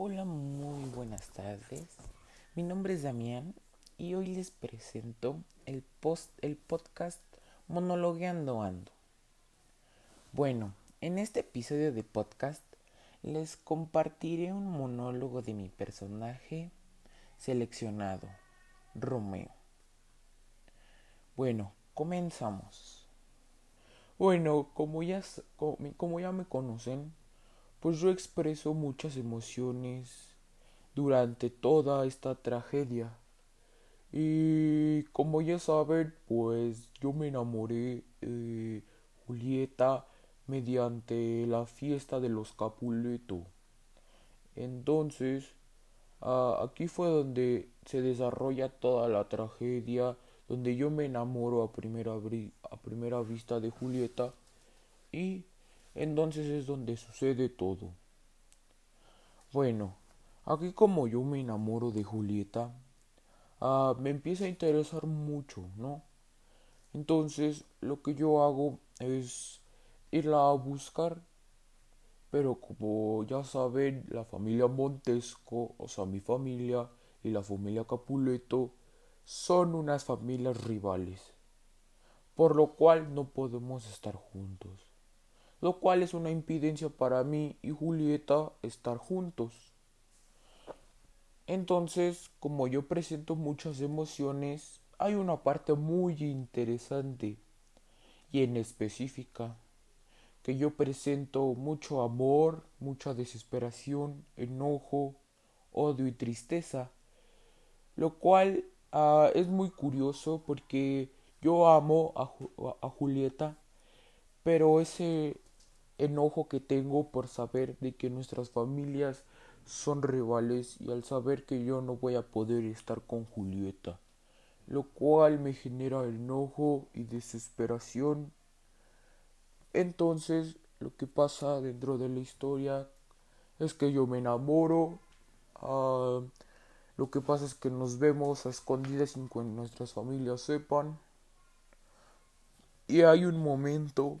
Hola, muy buenas tardes. Mi nombre es Damián y hoy les presento el, post, el podcast Monologueando Ando. Bueno, en este episodio de podcast les compartiré un monólogo de mi personaje seleccionado, Romeo. Bueno, comenzamos. Bueno, como ya, como ya me conocen, pues yo expreso muchas emociones durante toda esta tragedia. Y como ya saben, pues yo me enamoré de Julieta mediante la fiesta de los Capuleto. Entonces, aquí fue donde se desarrolla toda la tragedia, donde yo me enamoro a primera, a primera vista de Julieta y entonces es donde sucede todo. Bueno, aquí como yo me enamoro de Julieta, ah, me empieza a interesar mucho, ¿no? Entonces lo que yo hago es irla a buscar, pero como ya saben, la familia Montesco, o sea, mi familia y la familia Capuleto, son unas familias rivales, por lo cual no podemos estar juntos lo cual es una impidencia para mí y Julieta estar juntos. Entonces, como yo presento muchas emociones, hay una parte muy interesante y en específica que yo presento mucho amor, mucha desesperación, enojo, odio y tristeza, lo cual ah, es muy curioso porque yo amo a, a Julieta, pero ese enojo que tengo por saber de que nuestras familias son rivales y al saber que yo no voy a poder estar con Julieta, lo cual me genera enojo y desesperación. Entonces, lo que pasa dentro de la historia es que yo me enamoro. Ah, lo que pasa es que nos vemos a escondidas sin que nuestras familias sepan. Y hay un momento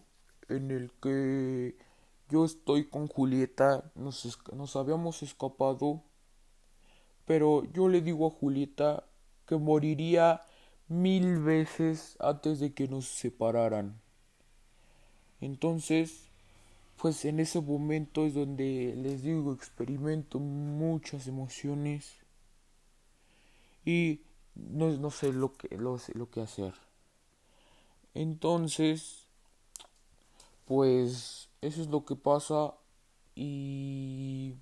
en el que yo estoy con Julieta, nos, nos habíamos escapado, pero yo le digo a Julieta que moriría mil veces antes de que nos separaran. Entonces, pues en ese momento es donde les digo, experimento muchas emociones y no, no sé lo que, lo, lo que hacer. Entonces, pues eso es lo que pasa y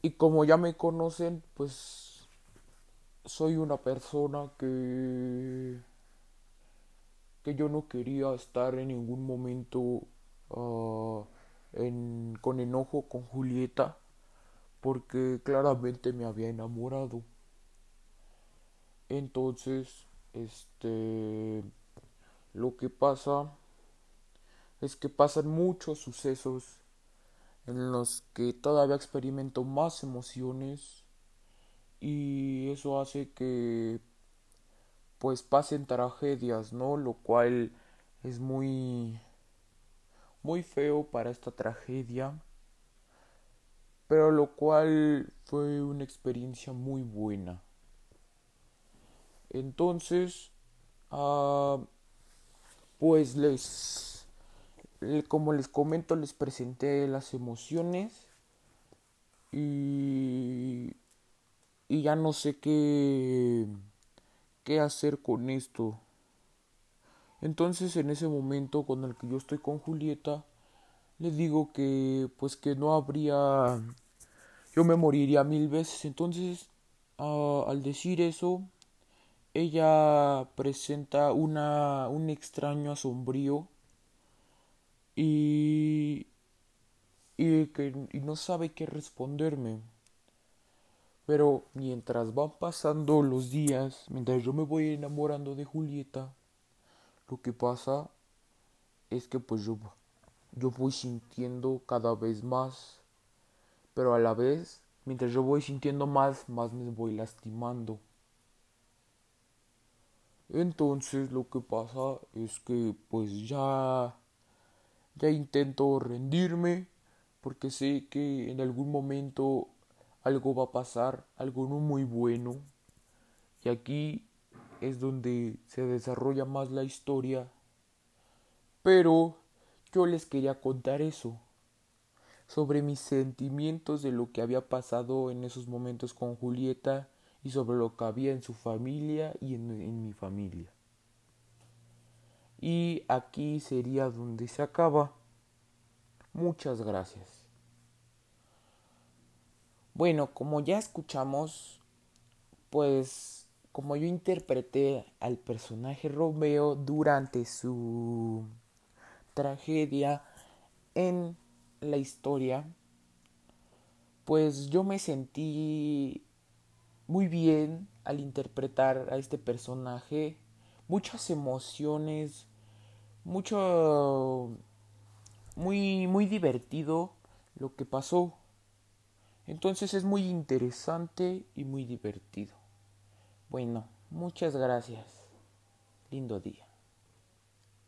y como ya me conocen pues soy una persona que que yo no quería estar en ningún momento ah, con enojo con Julieta porque claramente me había enamorado. Entonces este lo que pasa es que pasan muchos sucesos en los que todavía experimento más emociones y eso hace que pues pasen tragedias, ¿no? Lo cual es muy muy feo para esta tragedia, pero lo cual fue una experiencia muy buena. Entonces, uh, pues les, como les comento, les presenté las emociones y, y ya no sé qué, qué hacer con esto. Entonces en ese momento con el que yo estoy con Julieta, le digo que pues que no habría, yo me moriría mil veces. Entonces al decir eso, ella presenta una, un extraño asombrío y, y, que, y no sabe qué responderme. Pero mientras van pasando los días, mientras yo me voy enamorando de Julieta, lo que pasa es que pues yo, yo voy sintiendo cada vez más, pero a la vez, mientras yo voy sintiendo más, más me voy lastimando. Entonces lo que pasa es que pues ya ya intento rendirme, porque sé que en algún momento algo va a pasar, algo no muy bueno, y aquí es donde se desarrolla más la historia, pero yo les quería contar eso, sobre mis sentimientos de lo que había pasado en esos momentos con Julieta y sobre lo que había en su familia y en, en mi familia. Y aquí sería donde se acaba. Muchas gracias. Bueno, como ya escuchamos, pues como yo interpreté al personaje Romeo durante su tragedia en la historia, pues yo me sentí muy bien al interpretar a este personaje, muchas emociones, mucho muy muy divertido lo que pasó. Entonces es muy interesante y muy divertido. Bueno, muchas gracias. Lindo día.